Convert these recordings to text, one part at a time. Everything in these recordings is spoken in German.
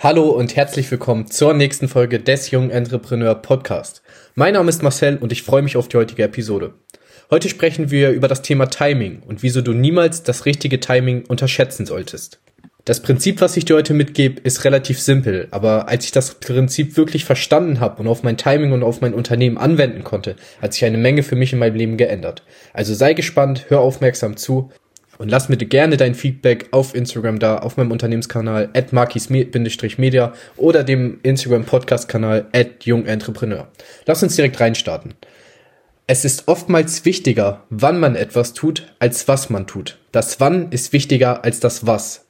Hallo und herzlich willkommen zur nächsten Folge des Jungen Entrepreneur Podcast. Mein Name ist Marcel und ich freue mich auf die heutige Episode. Heute sprechen wir über das Thema Timing und wieso du niemals das richtige Timing unterschätzen solltest. Das Prinzip, was ich dir heute mitgebe, ist relativ simpel, aber als ich das Prinzip wirklich verstanden habe und auf mein Timing und auf mein Unternehmen anwenden konnte, hat sich eine Menge für mich in meinem Leben geändert. Also sei gespannt, hör aufmerksam zu und lass mir gerne dein Feedback auf Instagram da, auf meinem Unternehmenskanal at markis-media oder dem Instagram-Podcast-Kanal at jungentrepreneur. Lass uns direkt reinstarten. Es ist oftmals wichtiger, wann man etwas tut, als was man tut. Das Wann ist wichtiger als das Was.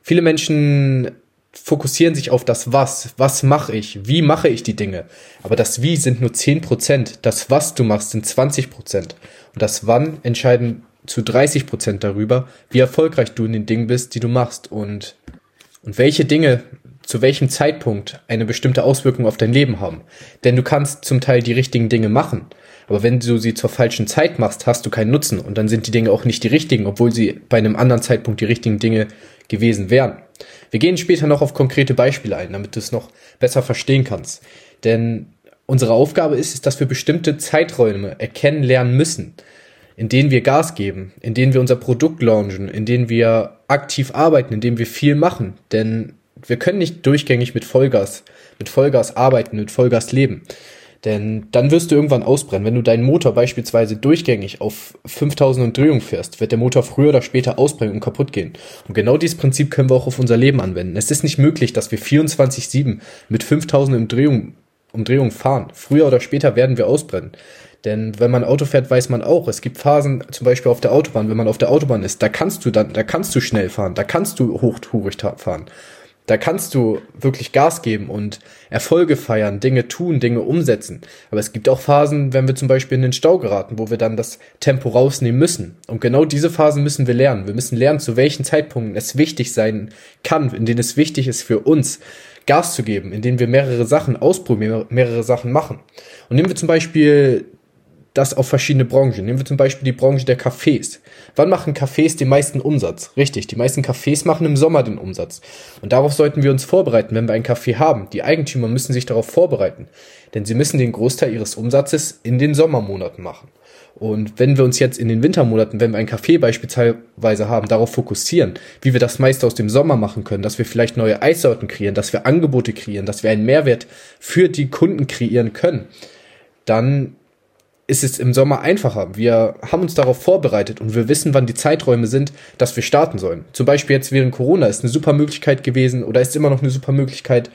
Viele Menschen fokussieren sich auf das Was. Was mache ich? Wie mache ich die Dinge? Aber das Wie sind nur 10%. Das Was du machst sind 20%. Und das Wann entscheiden zu 30 Prozent darüber, wie erfolgreich du in den Dingen bist, die du machst und, und welche Dinge zu welchem Zeitpunkt eine bestimmte Auswirkung auf dein Leben haben. Denn du kannst zum Teil die richtigen Dinge machen, aber wenn du sie zur falschen Zeit machst, hast du keinen Nutzen und dann sind die Dinge auch nicht die richtigen, obwohl sie bei einem anderen Zeitpunkt die richtigen Dinge gewesen wären. Wir gehen später noch auf konkrete Beispiele ein, damit du es noch besser verstehen kannst. Denn unsere Aufgabe ist es, dass wir bestimmte Zeiträume erkennen lernen müssen in denen wir Gas geben, in denen wir unser Produkt launchen, in denen wir aktiv arbeiten, in denen wir viel machen. Denn wir können nicht durchgängig mit Vollgas, mit Vollgas arbeiten, mit Vollgas leben. Denn dann wirst du irgendwann ausbrennen. Wenn du deinen Motor beispielsweise durchgängig auf 5000 Umdrehungen fährst, wird der Motor früher oder später ausbrennen und kaputt gehen. Und genau dieses Prinzip können wir auch auf unser Leben anwenden. Es ist nicht möglich, dass wir 24-7 mit 5000 Umdrehungen, Umdrehungen fahren. Früher oder später werden wir ausbrennen. Denn wenn man Auto fährt, weiß man auch, es gibt Phasen, zum Beispiel auf der Autobahn, wenn man auf der Autobahn ist, da kannst du dann, da kannst du schnell fahren, da kannst du hochtourig fahren. Da kannst du wirklich Gas geben und Erfolge feiern, Dinge tun, Dinge umsetzen. Aber es gibt auch Phasen, wenn wir zum Beispiel in den Stau geraten, wo wir dann das Tempo rausnehmen müssen. Und genau diese Phasen müssen wir lernen. Wir müssen lernen, zu welchen Zeitpunkten es wichtig sein kann, in denen es wichtig ist für uns, Gas zu geben, in denen wir mehrere Sachen ausprobieren, mehrere Sachen machen. Und nehmen wir zum Beispiel das auf verschiedene Branchen. Nehmen wir zum Beispiel die Branche der Cafés. Wann machen Cafés den meisten Umsatz? Richtig, die meisten Cafés machen im Sommer den Umsatz. Und darauf sollten wir uns vorbereiten, wenn wir ein Café haben. Die Eigentümer müssen sich darauf vorbereiten, denn sie müssen den Großteil ihres Umsatzes in den Sommermonaten machen. Und wenn wir uns jetzt in den Wintermonaten, wenn wir ein Café beispielsweise haben, darauf fokussieren, wie wir das meiste aus dem Sommer machen können, dass wir vielleicht neue Eissorten kreieren, dass wir Angebote kreieren, dass wir einen Mehrwert für die Kunden kreieren können, dann ist es im Sommer einfacher. Wir haben uns darauf vorbereitet und wir wissen, wann die Zeiträume sind, dass wir starten sollen. Zum Beispiel jetzt während Corona ist eine super Möglichkeit gewesen oder ist immer noch eine super Möglichkeit,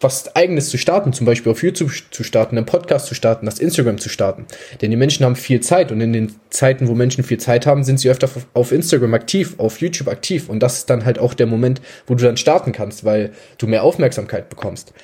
was eigenes zu starten, zum Beispiel auf YouTube zu starten, einen Podcast zu starten, das Instagram zu starten. Denn die Menschen haben viel Zeit und in den Zeiten, wo Menschen viel Zeit haben, sind sie öfter auf Instagram aktiv, auf YouTube aktiv und das ist dann halt auch der Moment, wo du dann starten kannst, weil du mehr Aufmerksamkeit bekommst.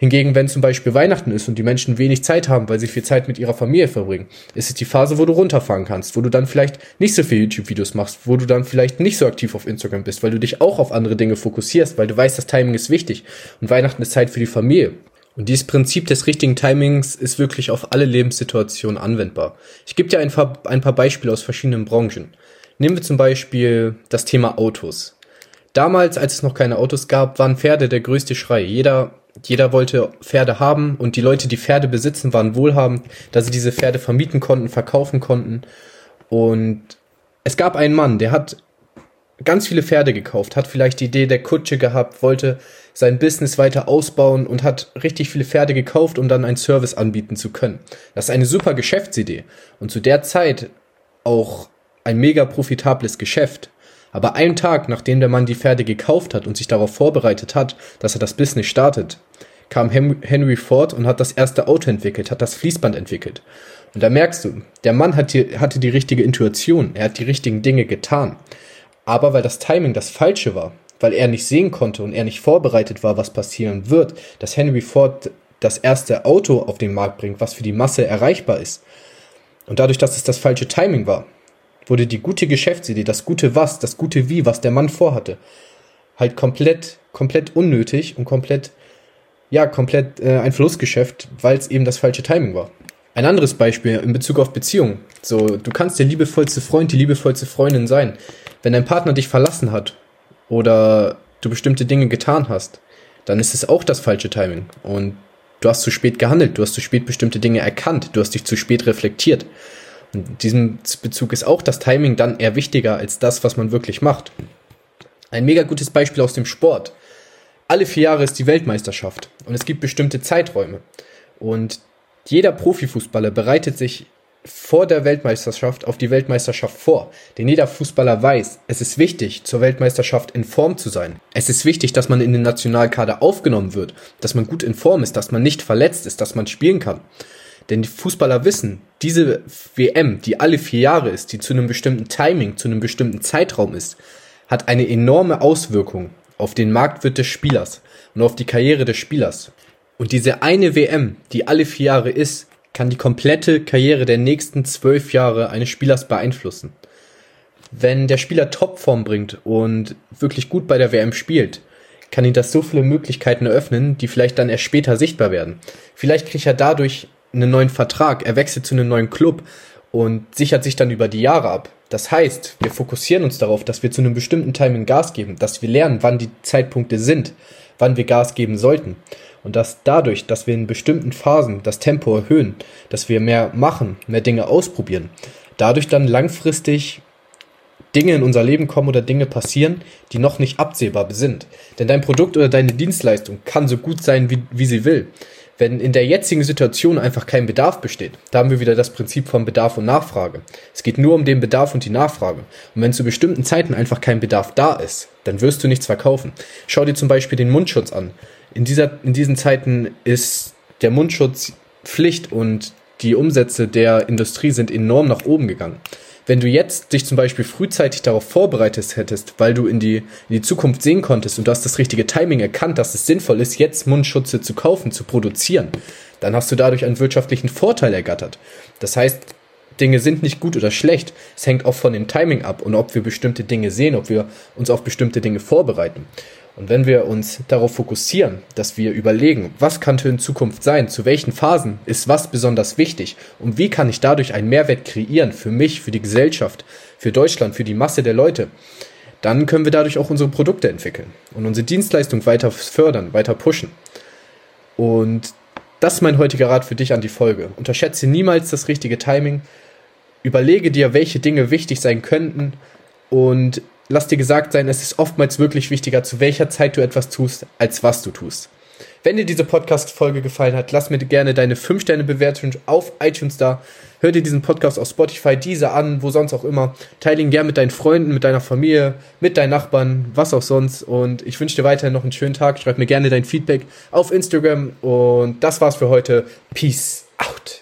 Hingegen, wenn zum Beispiel Weihnachten ist und die Menschen wenig Zeit haben, weil sie viel Zeit mit ihrer Familie verbringen, ist es die Phase, wo du runterfahren kannst, wo du dann vielleicht nicht so viel YouTube-Videos machst, wo du dann vielleicht nicht so aktiv auf Instagram bist, weil du dich auch auf andere Dinge fokussierst, weil du weißt, das Timing ist wichtig und Weihnachten ist Zeit für die Familie. Und dieses Prinzip des richtigen Timings ist wirklich auf alle Lebenssituationen anwendbar. Ich gebe dir ein paar, ein paar Beispiele aus verschiedenen Branchen. Nehmen wir zum Beispiel das Thema Autos. Damals, als es noch keine Autos gab, waren Pferde der größte Schrei. Jeder jeder wollte Pferde haben und die Leute, die Pferde besitzen, waren wohlhabend, da sie diese Pferde vermieten konnten, verkaufen konnten. Und es gab einen Mann, der hat ganz viele Pferde gekauft, hat vielleicht die Idee der Kutsche gehabt, wollte sein Business weiter ausbauen und hat richtig viele Pferde gekauft, um dann einen Service anbieten zu können. Das ist eine super Geschäftsidee und zu der Zeit auch ein mega profitables Geschäft. Aber einen Tag, nachdem der Mann die Pferde gekauft hat und sich darauf vorbereitet hat, dass er das Business startet, kam Henry Ford und hat das erste Auto entwickelt, hat das Fließband entwickelt. Und da merkst du, der Mann hat die, hatte die richtige Intuition, er hat die richtigen Dinge getan. Aber weil das Timing das falsche war, weil er nicht sehen konnte und er nicht vorbereitet war, was passieren wird, dass Henry Ford das erste Auto auf den Markt bringt, was für die Masse erreichbar ist. Und dadurch, dass es das falsche Timing war, wurde die gute Geschäftsidee, das gute Was, das gute Wie, was der Mann vorhatte, halt komplett, komplett unnötig und komplett, ja, komplett äh, ein Verlustgeschäft, weil es eben das falsche Timing war. Ein anderes Beispiel in Bezug auf Beziehungen. So, du kannst der liebevollste Freund, die liebevollste Freundin sein. Wenn dein Partner dich verlassen hat oder du bestimmte Dinge getan hast, dann ist es auch das falsche Timing. Und du hast zu spät gehandelt, du hast zu spät bestimmte Dinge erkannt, du hast dich zu spät reflektiert. In diesem Bezug ist auch das Timing dann eher wichtiger als das, was man wirklich macht. Ein mega gutes Beispiel aus dem Sport. Alle vier Jahre ist die Weltmeisterschaft und es gibt bestimmte Zeiträume. Und jeder Profifußballer bereitet sich vor der Weltmeisterschaft auf die Weltmeisterschaft vor. Denn jeder Fußballer weiß, es ist wichtig, zur Weltmeisterschaft in Form zu sein. Es ist wichtig, dass man in den Nationalkader aufgenommen wird, dass man gut in Form ist, dass man nicht verletzt ist, dass man spielen kann. Denn die Fußballer wissen, diese WM, die alle vier Jahre ist, die zu einem bestimmten Timing, zu einem bestimmten Zeitraum ist, hat eine enorme Auswirkung auf den Marktwert des Spielers und auf die Karriere des Spielers. Und diese eine WM, die alle vier Jahre ist, kann die komplette Karriere der nächsten zwölf Jahre eines Spielers beeinflussen. Wenn der Spieler Topform bringt und wirklich gut bei der WM spielt, kann ihn das so viele Möglichkeiten eröffnen, die vielleicht dann erst später sichtbar werden. Vielleicht kriegt er dadurch einen neuen Vertrag, er wechselt zu einem neuen Club und sichert sich dann über die Jahre ab. Das heißt, wir fokussieren uns darauf, dass wir zu einem bestimmten Timing Gas geben, dass wir lernen, wann die Zeitpunkte sind, wann wir Gas geben sollten. Und dass dadurch, dass wir in bestimmten Phasen das Tempo erhöhen, dass wir mehr machen, mehr Dinge ausprobieren, dadurch dann langfristig Dinge in unser Leben kommen oder Dinge passieren, die noch nicht absehbar sind. Denn dein Produkt oder deine Dienstleistung kann so gut sein, wie, wie sie will wenn in der jetzigen Situation einfach kein Bedarf besteht, da haben wir wieder das Prinzip von Bedarf und Nachfrage. Es geht nur um den Bedarf und die Nachfrage. Und wenn zu bestimmten Zeiten einfach kein Bedarf da ist, dann wirst du nichts verkaufen. Schau dir zum Beispiel den Mundschutz an. In, dieser, in diesen Zeiten ist der Mundschutz Pflicht und die Umsätze der Industrie sind enorm nach oben gegangen wenn du jetzt dich zum Beispiel frühzeitig darauf vorbereitet hättest, weil du in die, in die Zukunft sehen konntest und du hast das richtige Timing erkannt, dass es sinnvoll ist, jetzt Mundschutze zu kaufen, zu produzieren, dann hast du dadurch einen wirtschaftlichen Vorteil ergattert. Das heißt, Dinge sind nicht gut oder schlecht. Es hängt auch von dem Timing ab und ob wir bestimmte Dinge sehen, ob wir uns auf bestimmte Dinge vorbereiten. Und wenn wir uns darauf fokussieren, dass wir überlegen, was könnte in Zukunft sein, zu welchen Phasen ist was besonders wichtig und wie kann ich dadurch einen Mehrwert kreieren für mich, für die Gesellschaft, für Deutschland, für die Masse der Leute, dann können wir dadurch auch unsere Produkte entwickeln und unsere Dienstleistung weiter fördern, weiter pushen. Und das ist mein heutiger Rat für dich an die Folge. Unterschätze niemals das richtige Timing. Überlege dir, welche Dinge wichtig sein könnten und lass dir gesagt sein, es ist oftmals wirklich wichtiger, zu welcher Zeit du etwas tust, als was du tust. Wenn dir diese Podcast-Folge gefallen hat, lass mir gerne deine 5-Sterne-Bewertung auf iTunes da. Hör dir diesen Podcast auf Spotify, diese an, wo sonst auch immer. Teile ihn gerne mit deinen Freunden, mit deiner Familie, mit deinen Nachbarn, was auch sonst. Und ich wünsche dir weiterhin noch einen schönen Tag. Schreib mir gerne dein Feedback auf Instagram. Und das war's für heute. Peace out.